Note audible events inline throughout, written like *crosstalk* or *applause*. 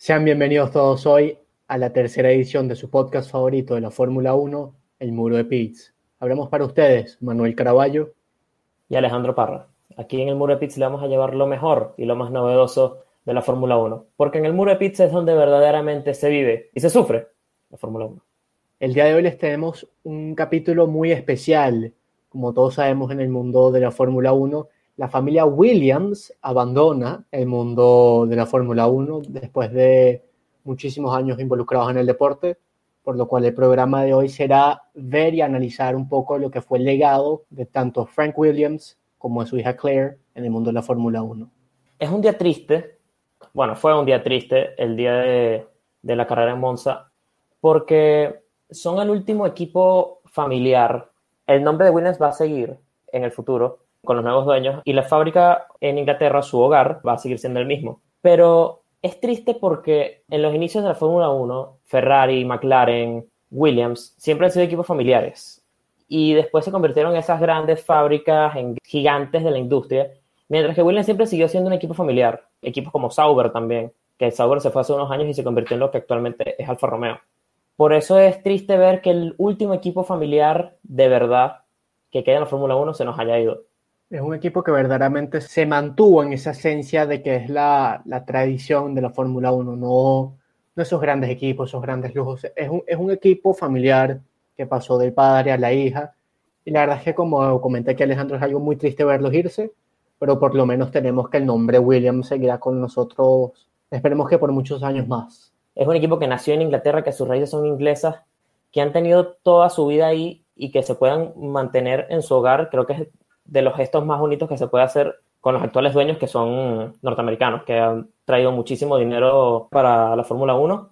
Sean bienvenidos todos hoy a la tercera edición de su podcast favorito de la Fórmula 1, El Muro de Pitts. Hablamos para ustedes Manuel Caraballo y Alejandro Parra. Aquí en el Muro de Pitts le vamos a llevar lo mejor y lo más novedoso de la Fórmula 1, porque en el Muro de Pitts es donde verdaderamente se vive y se sufre la Fórmula 1. El día de hoy les tenemos un capítulo muy especial. Como todos sabemos en el mundo de la Fórmula 1, la familia Williams abandona el mundo de la Fórmula 1 después de muchísimos años involucrados en el deporte, por lo cual el programa de hoy será ver y analizar un poco lo que fue el legado de tanto Frank Williams como de su hija Claire en el mundo de la Fórmula 1. Es un día triste, bueno, fue un día triste el día de, de la carrera en Monza, porque son el último equipo familiar. El nombre de Williams va a seguir en el futuro, con los nuevos dueños y la fábrica en Inglaterra, su hogar, va a seguir siendo el mismo. Pero es triste porque en los inicios de la Fórmula 1, Ferrari, McLaren, Williams siempre han sido equipos familiares y después se convirtieron esas grandes fábricas, en gigantes de la industria, mientras que Williams siempre siguió siendo un equipo familiar. Equipos como Sauber también, que Sauber se fue hace unos años y se convirtió en lo que actualmente es Alfa Romeo. Por eso es triste ver que el último equipo familiar de verdad que queda en la Fórmula 1 se nos haya ido. Es un equipo que verdaderamente se mantuvo en esa esencia de que es la, la tradición de la Fórmula 1, no, no esos grandes equipos, esos grandes lujos. Es un, es un equipo familiar que pasó del padre a la hija. Y la verdad es que, como comenté aquí Alejandro, es algo muy triste verlos irse, pero por lo menos tenemos que el nombre Williams seguirá con nosotros, esperemos que por muchos años más. Es un equipo que nació en Inglaterra, que sus raíces son inglesas, que han tenido toda su vida ahí y que se puedan mantener en su hogar, creo que es de los gestos más bonitos que se puede hacer con los actuales dueños que son norteamericanos, que han traído muchísimo dinero para la Fórmula 1,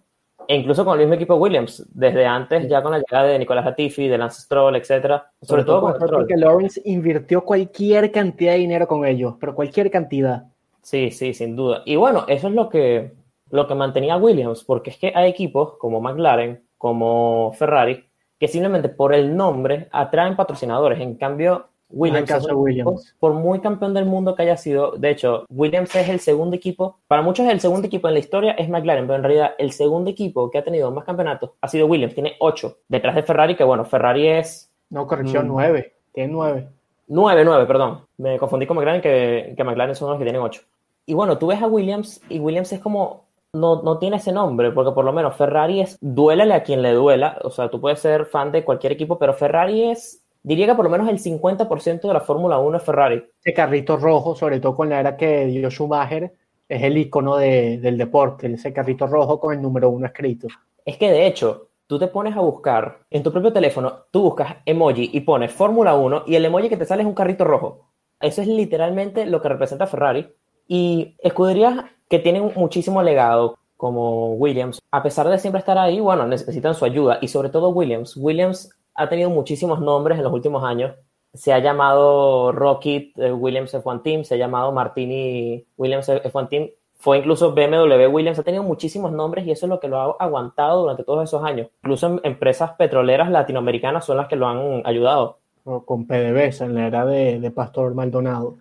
e incluso con el mismo equipo Williams, desde antes ya con la llegada de Nicolás Latifi, de Lance Stroll, etcétera. Sobre, Sobre todo, todo con porque Lawrence invirtió cualquier cantidad de dinero con ellos, pero cualquier cantidad. Sí, sí, sin duda. Y bueno, eso es lo que, lo que mantenía Williams, porque es que hay equipos como McLaren, como Ferrari, que simplemente por el nombre atraen patrocinadores. En cambio, Williams, caso Williams. por muy campeón del mundo que haya sido, de hecho, Williams es el segundo equipo, para muchos el segundo equipo en la historia es McLaren, pero en realidad el segundo equipo que ha tenido más campeonatos ha sido Williams, tiene ocho, detrás de Ferrari, que bueno, Ferrari es... No, corrección, mm, nueve, tiene nueve. Nueve, nueve, perdón, me confundí con McLaren, que, que McLaren son los que tienen ocho. Y bueno, tú ves a Williams y Williams es como no, no, tiene ese nombre, porque por lo menos Ferrari es duélale a quien le duela, o sea, tú puedes ser fan de cualquier equipo, pero Ferrari es diría que por lo menos el 50% de la Fórmula 1 es Ferrari. Ese carrito rojo, sobre todo con la era que dio Schumacher, es el icono de, del deporte, ese carrito rojo con el número uno escrito. Es que de hecho, tú te pones a buscar en tu propio teléfono, tú buscas emoji y pones Fórmula 1 y el emoji que te sale es un carrito rojo. Eso es literalmente lo que representa Ferrari. Y escuderías que tienen muchísimo legado, como Williams, a pesar de siempre estar ahí, bueno, necesitan su ayuda. Y sobre todo Williams. Williams ha tenido muchísimos nombres en los últimos años. Se ha llamado Rocket eh, Williams F1 Team, se ha llamado Martini Williams F1 Team, fue incluso BMW Williams, ha tenido muchísimos nombres y eso es lo que lo ha aguantado durante todos esos años. Incluso empresas petroleras latinoamericanas son las que lo han ayudado. con PDVSA en la era de, de, Pastor Maldonado.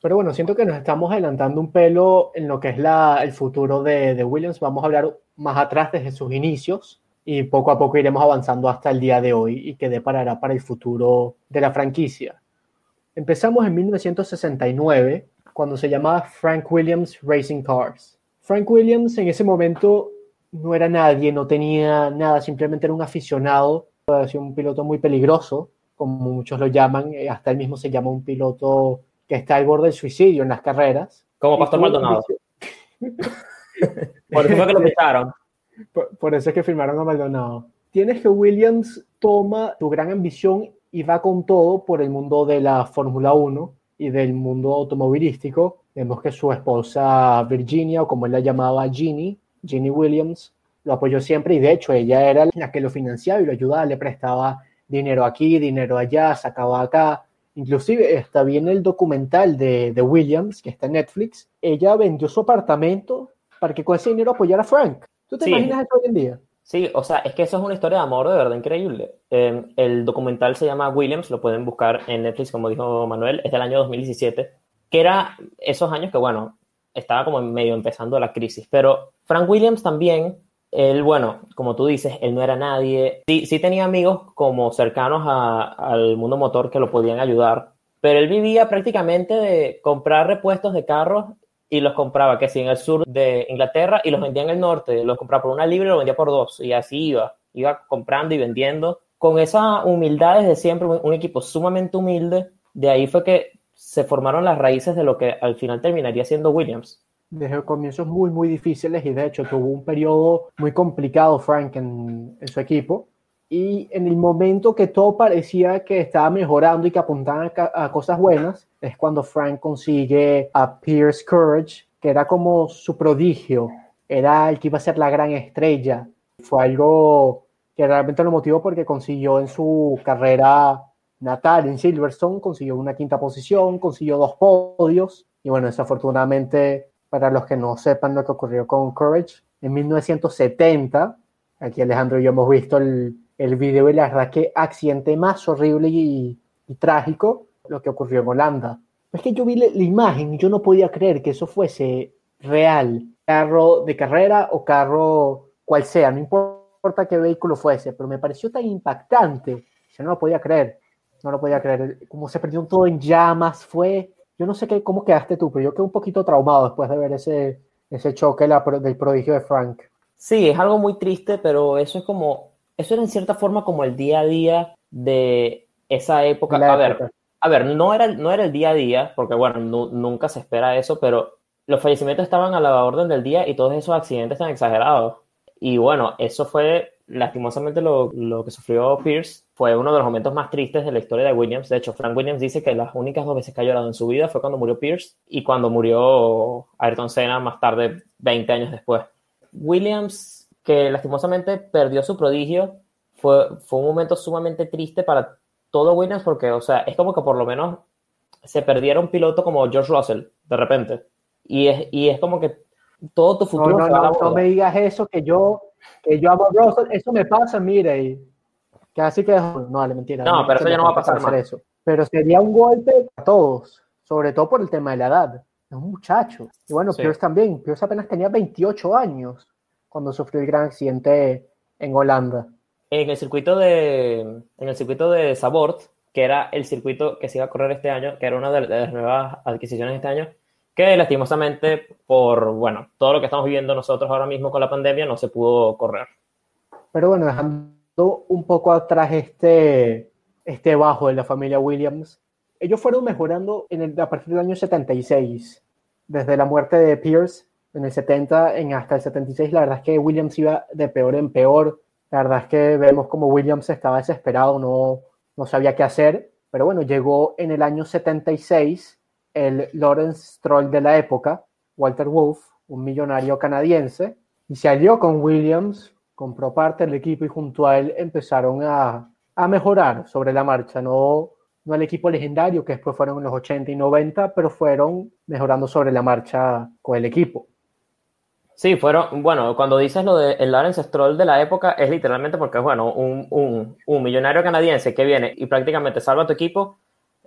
Pero bueno, siento que nos estamos adelantando un pelo en lo que es la, el futuro de, de Williams. Vamos a hablar más atrás desde sus inicios y poco a poco iremos avanzando hasta el día de hoy y que deparará para el futuro de la franquicia. Empezamos en 1969, cuando se llamaba Frank Williams Racing Cars. Frank Williams en ese momento no era nadie, no tenía nada, simplemente era un aficionado, un piloto muy peligroso, como muchos lo llaman, eh, hasta él mismo se llama un piloto que está al borde del suicidio en las carreras. Como Pastor Maldonado. *laughs* Por eso fue que lo *laughs* pisaron. Por, eso es que firmaron a Maldonado. Tienes que Williams toma tu gran ambición y va con todo por el mundo de la Fórmula 1 y del mundo automovilístico. Vemos que su esposa Virginia, o como él la llamaba Ginny, Ginny Williams, lo apoyó siempre y de hecho ella era la que lo financiaba y lo ayudaba, le prestaba dinero aquí, dinero allá, sacaba acá. Inclusive está bien el documental de, de Williams, que está en Netflix. Ella vendió su apartamento para que con ese dinero apoyara a Frank. ¿Tú te imaginas eso hoy en día? Sí, o sea, es que eso es una historia de amor de verdad increíble. Eh, el documental se llama Williams, lo pueden buscar en Netflix, como dijo Manuel, es del año 2017, que era esos años que, bueno, estaba como medio empezando la crisis. Pero Frank Williams también, él, bueno, como tú dices, él no era nadie. Sí, sí tenía amigos como cercanos al mundo motor que lo podían ayudar, pero él vivía prácticamente de comprar repuestos de carros y los compraba, que sí, en el sur de Inglaterra y los vendía en el norte. Los compraba por una libra y los vendía por dos. Y así iba. Iba comprando y vendiendo. Con esa humildad desde siempre, un equipo sumamente humilde. De ahí fue que se formaron las raíces de lo que al final terminaría siendo Williams. Desde comienzos muy, muy difíciles y de hecho tuvo un periodo muy complicado Frank en, su equipo. Y en el momento que todo parecía que estaba mejorando y que apuntaban a, a cosas buenas, es cuando Frank consigue a Pierce Courage, que era como su prodigio, era el que iba a ser la gran estrella. Fue algo que realmente lo motivó porque consiguió en su carrera natal en Silverstone, consiguió una quinta posición, consiguió dos podios y bueno, desafortunadamente para los que no sepan lo que ocurrió con Courage, en 1970, aquí Alejandro y yo hemos visto el, el video y la verdad que accidente más horrible y, trágico lo que ocurrió en Holanda. Es que yo vi la, la imagen y yo no podía creer que eso fuese real, carro de carrera o carro cual sea, no importa qué vehículo fuese, pero me pareció tan impactante, yo no lo podía creer no lo podía creer. Como se perdió todo en llamas, fue. Yo no sé qué, cómo quedaste tú, pero yo quedé un poquito traumado después de ver ese, ese choque del prodigio de Frank. Sí, es algo muy triste, pero eso es como. Eso era en cierta forma como el día a día de esa época. a ver, a ver, no era, no era el día a día, porque bueno, nunca se espera eso, pero los fallecimientos estaban a la orden del día y todos esos accidentes están exagerados. Y bueno, eso fue lastimosamente lo, lo, que sufrió Pierce fue uno de los momentos más tristes de la historia de Williams. De hecho, Frank Williams dice que las únicas dos veces que ha llorado en su vida fue cuando murió Pierce y cuando murió Ayrton Senna más tarde, 20 años después. Williams, que lastimosamente perdió su prodigio, fue, fue un momento sumamente triste para todo Williams porque, o sea, es como que por lo menos se perdiera un piloto como George Russell de repente. Y es, y es como que todo tu futuro... No, no, no, no me digas eso, que yo que yo amo a Russell, eso me pasa, mire, y casi que no, le mentira. No, pero eso ya no va a pasar más. Eso. Pero sería un golpe a todos, sobre todo por el tema de la edad. Es un muchacho. Y bueno, Pierce también. Pierce apenas tenía 28 años cuando sufrió el gran accidente en Holanda. En el circuito de, en el circuito de Sabort, que era el circuito que se iba a correr este año, que era una de las nuevas adquisiciones de este año, que lastimosamente por, bueno, todo lo que estamos viviendo nosotros ahora mismo con la pandemia no se pudo correr. Pero bueno, dejando un poco atrás este, este bajo de la familia Williams, ellos fueron mejorando en el, a partir del año 76, desde la muerte de Pierce en el 70 en hasta el 76, la verdad es que Williams iba de peor en peor, la verdad es que vemos como Williams estaba desesperado, no, no sabía qué hacer, pero bueno, llegó en el año 76 el Lawrence Stroll de la época, Walter Wolf, un millonario canadiense, y se alió con Williams, compró parte del equipo y junto a él empezaron a, a mejorar sobre la marcha, no, no el equipo legendario que después fueron en los 80 y 90, pero fueron mejorando sobre la marcha con el equipo. Sí, fueron, bueno, cuando dices lo del de Lawrence Stroll de la época, es literalmente porque es, bueno, un, un, un millonario canadiense que viene y prácticamente salva a tu equipo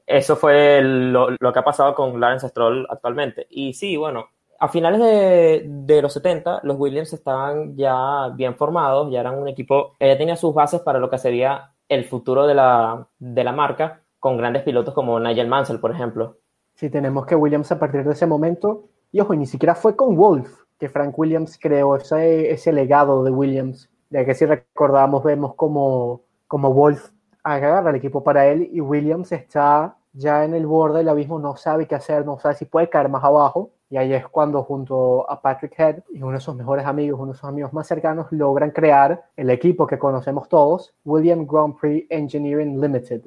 eso fue lo, lo, que ha pasado con Lawrence Stroll actualmente. Y sí, bueno, a finales de, de, los 70, los Williams estaban ya bien formados, ya eran un equipo ya tenía sus bases para lo que sería el futuro de la, de la marca, con grandes pilotos como Nigel Mansell, por ejemplo. Sí, tenemos que Williams a partir de ese momento, y ojo, ni siquiera fue con Wolf que Frank Williams creó ese, ese legado de Williams, ya que si recordamos vemos como, como Wolf agarra el equipo para él y Williams está ya en el borde del abismo, no sabe qué hacer, no sabe si puede caer más abajo. Y ahí es cuando junto a Patrick Head y uno de sus mejores amigos, uno de sus amigos más cercanos, logran crear el equipo que conocemos todos, William Grand Prix Engineering Limited.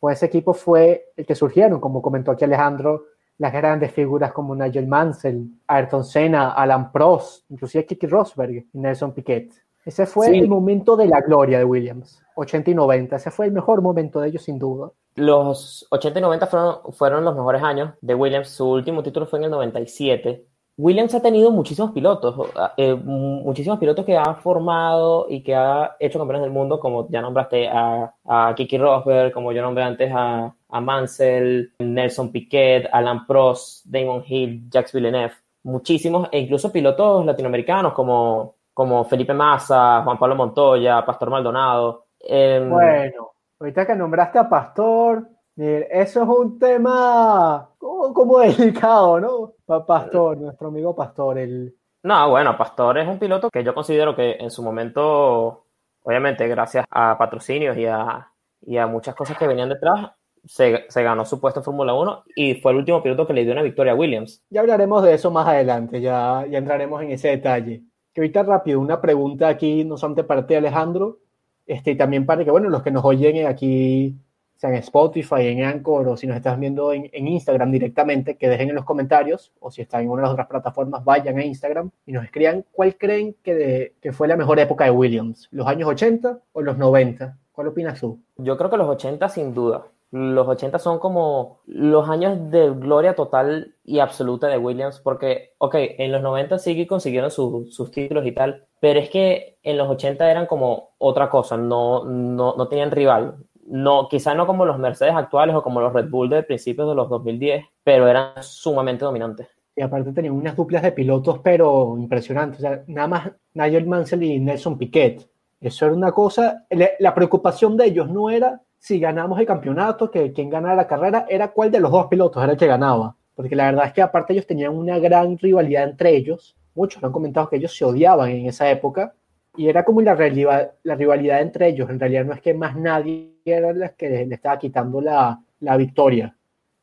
Pues ese equipo fue el que surgieron, como comentó aquí Alejandro, las grandes figuras como Nigel Mansell, Ayrton Senna, Alan Prost, inclusive Kiki Rosberg y Nelson Piquet. Ese fue el momento de la gloria de Williams, 80 y 90. Ese fue el mejor momento de ellos, sin duda. Los 80 y 90 fueron, fueron los mejores años de Williams. Su último título fue en el 97. Williams ha tenido muchísimos pilotos, eh, muchísimos pilotos que ha formado y que ha hecho campeones del mundo, como ya nombraste a, a Kiki Rosberg, como yo nombré antes a, a Mansell, Nelson Piquet, Alan Prost, Damon Hill, Jacques Villeneuve muchísimos, e incluso pilotos latinoamericanos como, como Felipe Massa, Juan Pablo Montoya, Pastor Maldonado. Em, bueno, ahorita que nombraste a Pastor, eso es un tema como, delicado, ¿no? Pastor, nuestro amigo Pastor, el... No, bueno, Pastor es un piloto que yo considero que en su momento, obviamente, gracias a patrocinios y a, y a muchas cosas que venían detrás, se, ganó su puesto en Fórmula 1 y fue el último piloto que le dio una victoria a Williams. Ya hablaremos de eso más adelante, ya, ya entraremos en ese detalle. Que ahorita rápido, una pregunta aquí, no solamente para ti Alejandro, este, y también para que, bueno, los que nos oyen aquí, sea en Spotify, en Anchor, o si nos estás viendo en, Instagram directamente, que dejen en los comentarios, o si están en una de las otras plataformas, vayan a Instagram y nos escriban cuál creen que, que fue la mejor época de Williams, los años 80 o los 90. ¿Cuál opinas tú? Yo creo que los 80 sin duda los 80 son como los años de gloria total y absoluta de Williams, porque, ok, en los 90 sí que consiguieron sus títulos y tal, pero es que en los 80 eran como otra cosa, no, no, no tenían rival. No, quizá no como los Mercedes actuales o como los Red Bull de principios de los 2010, pero eran sumamente dominantes. Y aparte tenían unas duplas de pilotos, pero impresionantes. O sea, nada más Nigel Mansell y Nelson Piquet. Eso era una cosa. La preocupación de ellos no era si ganamos el campeonato, que quien ganara la carrera era cuál de los dos pilotos era el que ganaba. Porque la verdad es que aparte ellos tenían una gran rivalidad entre ellos. Muchos han comentado que ellos se odiaban en esa época. Y era como la, rivalidad, la rivalidad entre ellos. En realidad no es que más nadie era el que le, estaba quitando la, la victoria.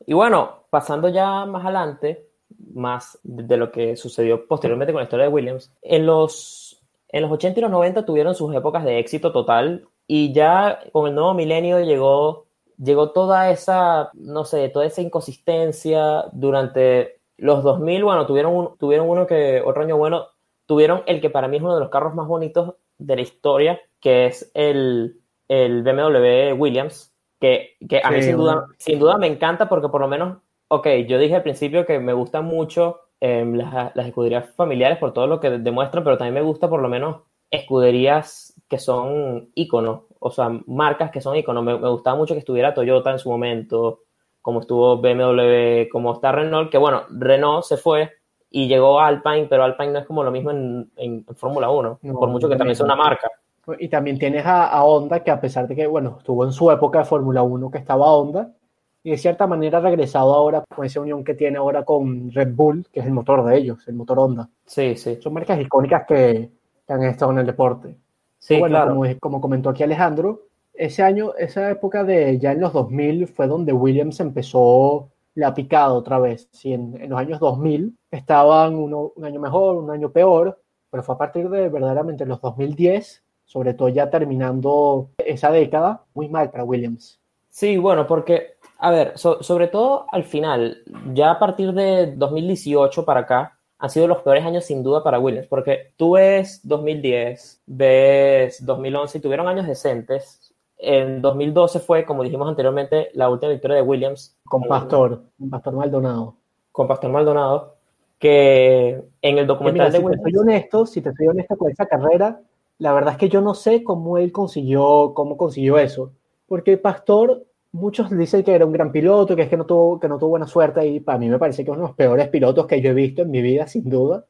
Y bueno, pasando ya más adelante, más de lo que sucedió posteriormente con la historia de Williams, en los, en los 80 y los 90 tuvieron sus épocas de éxito total y ya con el nuevo milenio llegó, llegó toda esa, no sé, toda esa inconsistencia durante los 2000, bueno, tuvieron, tuvieron uno que, otro año bueno, tuvieron el que para mí es uno de los carros más bonitos de la historia, que es el, el BMW Williams, que, que a mí sin duda, sin duda me encanta porque por lo menos, ok, yo dije al principio que me gustan mucho em, las, las, escuderías familiares por todo lo que demuestran, pero también me gusta por lo menos escuderías que son iconos, o sea, marcas que son iconos. Me, gustaba mucho que estuviera Toyota en su momento, como estuvo BMW, como está Renault, que bueno, Renault se fue y llegó Alpine, pero Alpine no es como lo mismo en, en, Fórmula 1, por mucho que también sea una marca. Y también tienes a, Honda, que a pesar de que, bueno, estuvo en su época de Fórmula 1 que estaba Honda, y de cierta manera ha regresado ahora con esa unión que tiene ahora con Red Bull, que es el motor de ellos, el motor Honda. Sí, sí. Son marcas icónicas que, que han estado en el deporte. Sí, bueno, como, como, comentó aquí Alejandro, ese año, esa época de ya en los 2000 fue donde Williams empezó la picada otra vez. Sí, en, los años 2000 estaban uno, un año mejor, un año peor, pero fue a partir de verdaderamente los 2010, sobre todo ya terminando esa década, muy mal para Williams. Sí, bueno, porque, a ver, sobre todo al final, ya a partir de 2018 para acá, han sido los peores años sin duda para Williams, porque tú ves 2010, ves 2011 y tuvieron años decentes. En 2012 fue, como dijimos anteriormente, la última victoria de Williams. Con Pastor, con Pastor Maldonado. Con Pastor Maldonado, que en el documental de Williams... Si te soy honesto, si te soy honesto con esa carrera, la verdad es que yo no sé cómo él consiguió, cómo consiguió eso. Porque Pastor muchos dicen que era un gran piloto, que es que no tuvo, que no tuvo buena suerte y para mí me parece que es uno de los peores pilotos que yo he visto en mi vida, sin duda,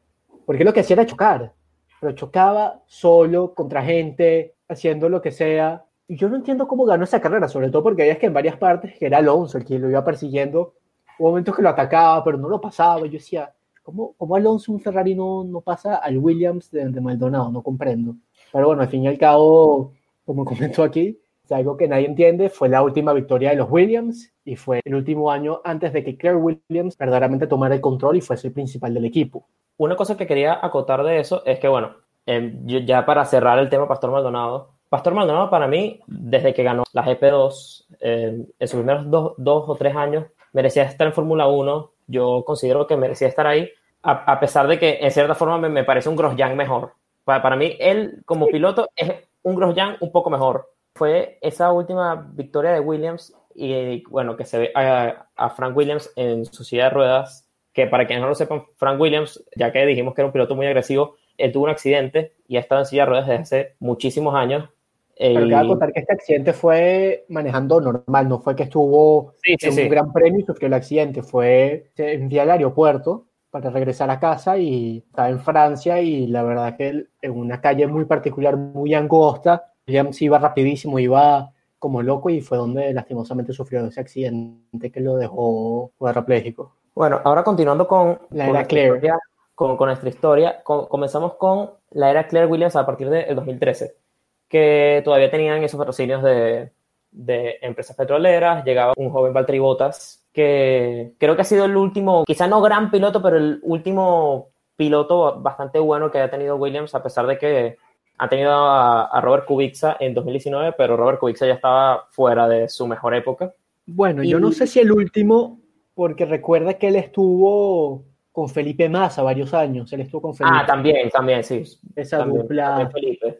porque lo que hacía era chocar, pero chocaba solo, contra gente, haciendo lo que sea. Y yo no entiendo cómo ganó esa carrera, sobre todo porque es que en varias partes que era Alonso el que lo iba persiguiendo, hubo momentos que lo atacaba, pero no lo pasaba. Yo decía, ¿cómo, cómo Alonso un Ferrari no, no pasa al Williams de, de Maldonado? No comprendo. Pero bueno, al fin y al cabo, como comentó aquí, algo que nadie entiende, fue la última victoria de los Williams y fue el último año antes de que Claire Williams verdaderamente tomara el control y fuese el principal del equipo. Una cosa que quería acotar de eso es que, bueno, em, ya para cerrar el tema Pastor Maldonado, Pastor Maldonado para mí, desde que ganó la GP2, em, en sus primeros dos, o tres años, merecía estar en Fórmula 1. Yo considero que merecía estar ahí, a, pesar de que en cierta forma me, parece un Grosjean mejor. Para, para, mí, él como piloto es un Grosjean un poco mejor fue esa última victoria de Williams y bueno, que se ve a, Frank Williams en su silla de ruedas, que para quienes no lo sepan, Frank Williams, ya que dijimos que era un piloto muy agresivo, él tuvo un accidente y ha estado en silla de ruedas desde hace muchísimos años. Pero y... cabe contar que este accidente fue manejando normal, no fue que estuvo en un gran premio y sufrió el accidente, fue en día al aeropuerto para regresar a casa y estaba en Francia y la verdad que en una calle muy particular, muy angosta, Williams iba rapidísimo, iba como loco y fue donde lastimosamente sufrió ese accidente que lo dejó cuadrapléjico. Bueno, ahora continuando con la era Claire. con, con, nuestra historia, comenzamos con la era Claire Williams a partir del 2013, que todavía tenían esos patrocinios de, de empresas petroleras, llegaba un joven Valtteri que creo que ha sido el último, quizá no gran piloto, pero el último piloto bastante bueno que haya tenido Williams, a pesar de que ha tenido a, Robert Kubica en 2019, pero Robert Kubica ya estaba fuera de su mejor época. Bueno, yo no sé si el último, porque recuerda que él estuvo con Felipe Massa varios años. Él estuvo con Felipe. Ah, también, también, sí. Esa dupla.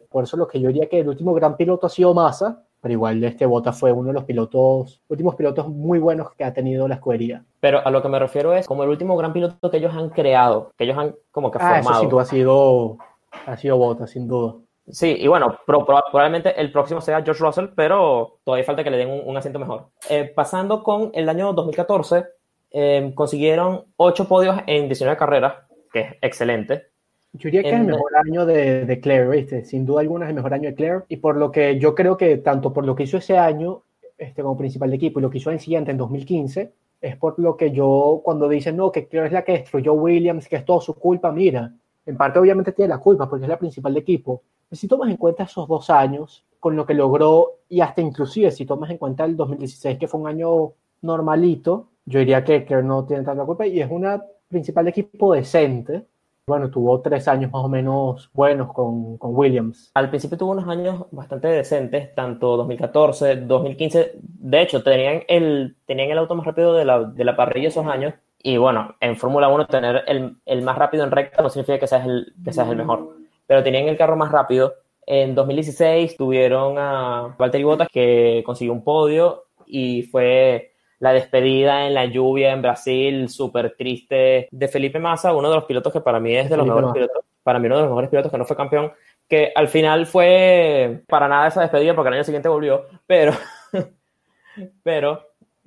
Por eso lo que yo diría que el último gran piloto ha sido Massa, pero igual este Bota fue uno de los pilotos, últimos pilotos muy buenos que ha tenido la escudería. Pero a lo que me refiero es como el último gran piloto que ellos han creado, que ellos han como que ah, formado. Eso sí, ha sido, ha sido Bota, sin duda. Sí, y bueno, probablemente el próximo sea George Russell, pero todavía falta que le den un, asiento mejor. Eh, pasando con el año 2014, eh, consiguieron 8 podios en 19 carreras, que es excelente. Yo diría que es el mejor año de, de Claire, ¿viste? Sin duda alguna es el mejor año de Claire. Y por lo que yo creo que tanto por lo que hizo ese año este, como principal de equipo y lo que hizo en siguiente, en 2015, es por lo que yo, cuando dicen, no, que Claire es la que destruyó Williams, que es todo su culpa, mira, en parte obviamente tiene la culpa porque es la principal de equipo. Si tomas en cuenta esos dos años, con lo que logró, y hasta inclusive si tomas en cuenta el 2016, que fue un año normalito, yo diría que no tiene tanta culpa y es una principal de equipo decente bueno, tuvo tres años más o menos buenos con, con, Williams. Al principio tuvo unos años bastante decentes, tanto 2014, 2015. De hecho, tenían el, tenían el auto más rápido de la, de la parrilla esos años. Y bueno, en Fórmula 1 tener el, el, más rápido en recta no significa que seas, el, que seas el mejor. Pero tenían el carro más rápido. En 2016 tuvieron a Valtteri Bottas que consiguió un podio y fue la despedida en la lluvia en Brasil, súper triste, de Felipe Massa, uno de los pilotos que para mí es de los mejores pilotos, para mí uno de los mejores pilotos que no fue campeón, que al final fue para nada esa despedida porque el año siguiente volvió, pero, *laughs* pero...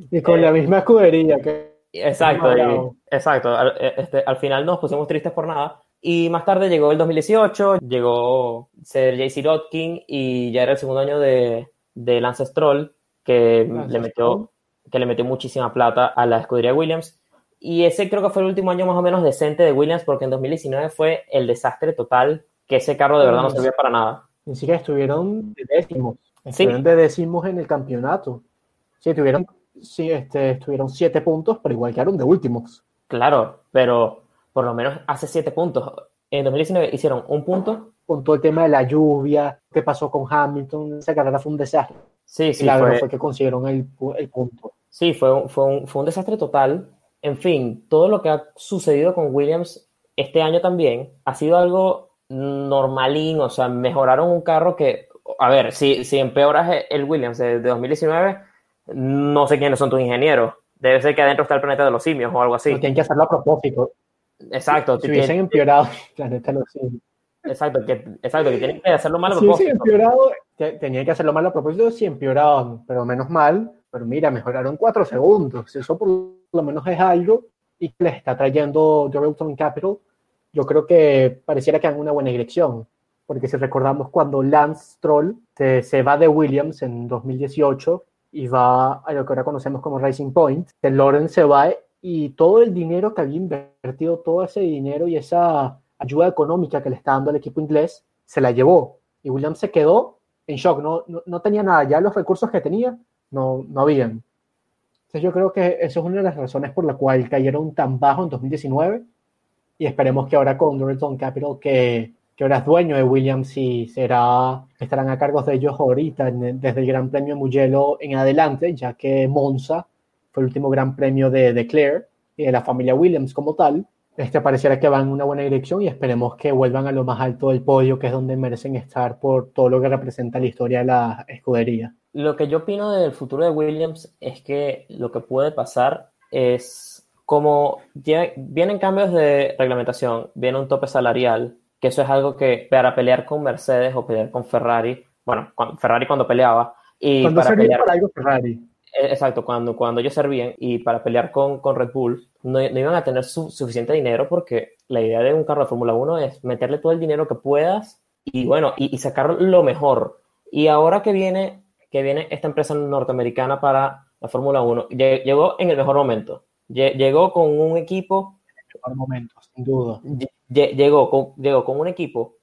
Y con la eh, misma escudería que... Exacto, exacto. Al, eh, este, al final nos pusimos tristes por nada. Y más tarde llegó el 2018, llegó Sergei Sirotkin y ya era el segundo año de, de Lance Stroll, que le metió que le metió muchísima plata a la escudería Williams. Y ese creo que fue el último año más o menos decente de Williams, porque en 2019 fue el desastre total, que ese carro de verdad no servía para nada. Ni siquiera estuvieron de décimos. Estuvieron de décimos en el campeonato. Sí, tuvieron, sí, este, estuvieron siete puntos, pero igual quedaron de últimos. Claro, pero por lo menos hace siete puntos. En 2019 hicieron un punto. Con todo el tema de la lluvia, qué pasó con Hamilton, esa carrera fue un desastre. Sí, sí. Claro, fue, que consiguieron el, el punto. Sí, fue un, fue, un, fue un desastre total. En fin, todo lo que ha sucedido con Williams este año también ha sido algo normalín, o sea, mejoraron un carro que, a ver, si, si empeoras el Williams de, 2019, no sé quiénes son tus ingenieros. Debe ser que adentro está el planeta de los simios o algo así. tienen que hacerlo a propósito. Exacto. Si hubiesen empeorado *laughs* planeta los simios. Exacto, que, exacto, que tienen que hacerlo mal a propósito. Sí, empeorado, tenían que hacerlo mal a propósito, sí empeoraban, pero menos mal. Pero mira, mejoraron cuatro segundos. Eso por lo menos es algo y que les está trayendo Dorilton Capital. Yo creo que pareciera que en una buena dirección. Porque si recordamos cuando Lance Stroll se, se va de Williams en 2018 y va a lo que ahora conocemos como Racing Point, Lawrence se va y todo el dinero que había invertido, todo ese dinero y esa ayuda económica que le está dando el equipo inglés, se la llevó. Y Williams se quedó en shock, no, no, tenía nada, ya los recursos que tenía no, no habían. Entonces yo creo que eso es una de las razones por la cual cayeron tan bajo en 2019 y esperemos que ahora con Dorilton Capital, que, que ahora es dueño de Williams y será, estarán a cargo de ellos ahorita desde el Gran Premio Mugello en adelante, ya que Monza fue el último Gran Premio de, de Claire y de la familia Williams como tal, este pareciera que van en una buena dirección y esperemos que vuelvan a lo más alto del podio, que es donde merecen estar por todo lo que representa la historia de la escudería. Lo que yo opino del futuro de Williams es que lo que puede pasar es como vienen cambios de reglamentación, viene un tope salarial, que eso es algo que para pelear con Mercedes o pelear con Ferrari, bueno, Ferrari cuando peleaba, y para pelear, algo Ferrari. Eh, exacto, cuando, cuando ellos servían y para pelear con, con Red Bull, no, no iban a tener su, suficiente dinero porque la idea de un carro de Fórmula 1 es meterle todo el dinero que puedas y bueno, y, y, sacar lo mejor. Y ahora que viene, que viene esta empresa norteamericana para la Fórmula 1, llegó en el mejor momento. Llegó con un equipo... En el mejor momento, sin duda. Llegó con, llegó con un equipo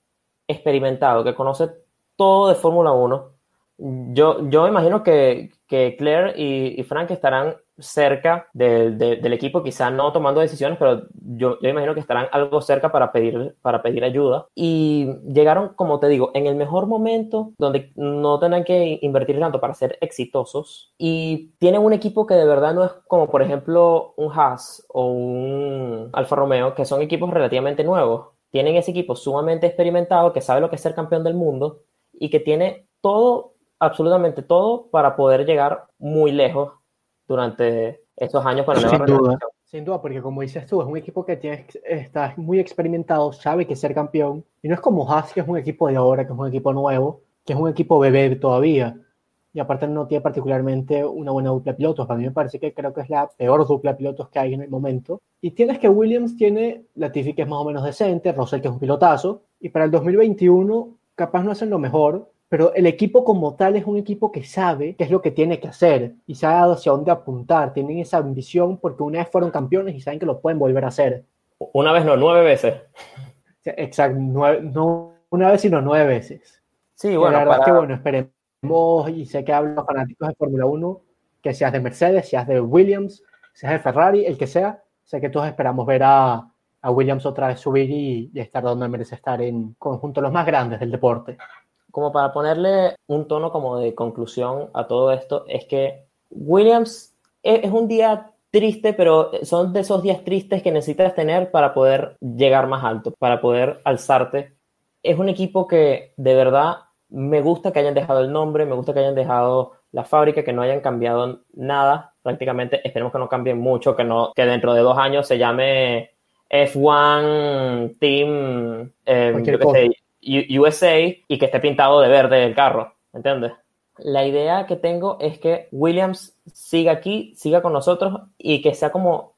experimentado que conoce todo de Fórmula 1. Yo, yo imagino que, que Claire y, y, Frank estarán cerca de, de, del equipo, quizás no tomando decisiones, pero yo, yo, imagino que estarán algo cerca para pedir, para pedir ayuda. Y llegaron, como te digo, en el mejor momento, donde no tengan que invertir tanto para ser exitosos. Y tienen un equipo que de verdad no es como, por ejemplo, un Haas o un Alfa Romeo, que son equipos relativamente nuevos. Tienen ese equipo sumamente experimentado, que sabe lo que es ser campeón del mundo y que tiene todo absolutamente todo para poder llegar muy lejos durante estos años la sin duda, sin duda, porque como dices tú, es un equipo que tiene, está muy experimentado, sabe que ser campeón, y no es como Haas, que es un equipo de ahora, que es un equipo nuevo, que es un equipo bebé todavía, y aparte no tiene particularmente una buena dupla de pilotos, para mí me parece que creo que es la peor dupla de pilotos que hay en el momento, y tienes que Williams tiene Latifi que es más o menos decente, Russell que es un pilotazo, y para el 2021 capaz no hacen lo mejor, pero el equipo como tal es un equipo que sabe qué es lo que tiene que hacer y sabe hacia dónde apuntar. Tienen esa ambición porque una vez fueron campeones y saben que lo pueden volver a hacer. Una vez no, nueve veces. Exacto, no una vez sino nueve veces. Sí, bueno. la verdad que bueno, esperemos y sé que hablan los fanáticos de Fórmula 1, que seas de Mercedes, seas de Williams, seas de Ferrari, el que sea, sé que todos esperamos ver a, a Williams otra vez subir y, y estar donde merece estar en conjunto los más grandes del deporte como para ponerle un tono como de conclusión a todo esto, es que Williams es, un día triste, pero son de esos días tristes que necesitas tener para poder llegar más alto, para poder alzarte. Es un equipo que de verdad me gusta que hayan dejado el nombre, me gusta que hayan dejado la fábrica, que no hayan cambiado nada, prácticamente esperemos que no cambien mucho, que, no, que dentro de dos años se llame F1 Team, eh, USA y que esté pintado de verde el carro, ¿entiendes? La idea que tengo es que Williams siga aquí, siga con nosotros y que sea como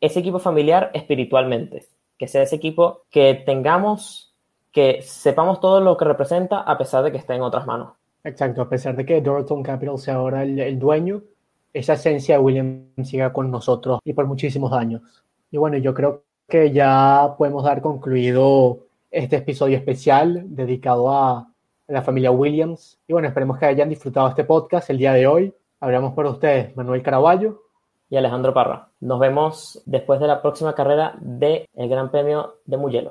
ese equipo familiar espiritualmente, que sea ese equipo que tengamos, que sepamos todo lo que representa a pesar de que esté en otras manos. Exacto, a pesar de que Dorton Capital sea ahora el, el dueño, esa esencia de Williams siga con nosotros y por muchísimos años. Y bueno, yo creo que ya podemos dar concluido este episodio especial dedicado a la familia Williams. Y bueno, esperemos que hayan disfrutado este podcast el día de hoy. Hablamos por ustedes Manuel Caraballo y Alejandro Parra. Nos vemos después de la próxima carrera del Gran Premio de Mugello.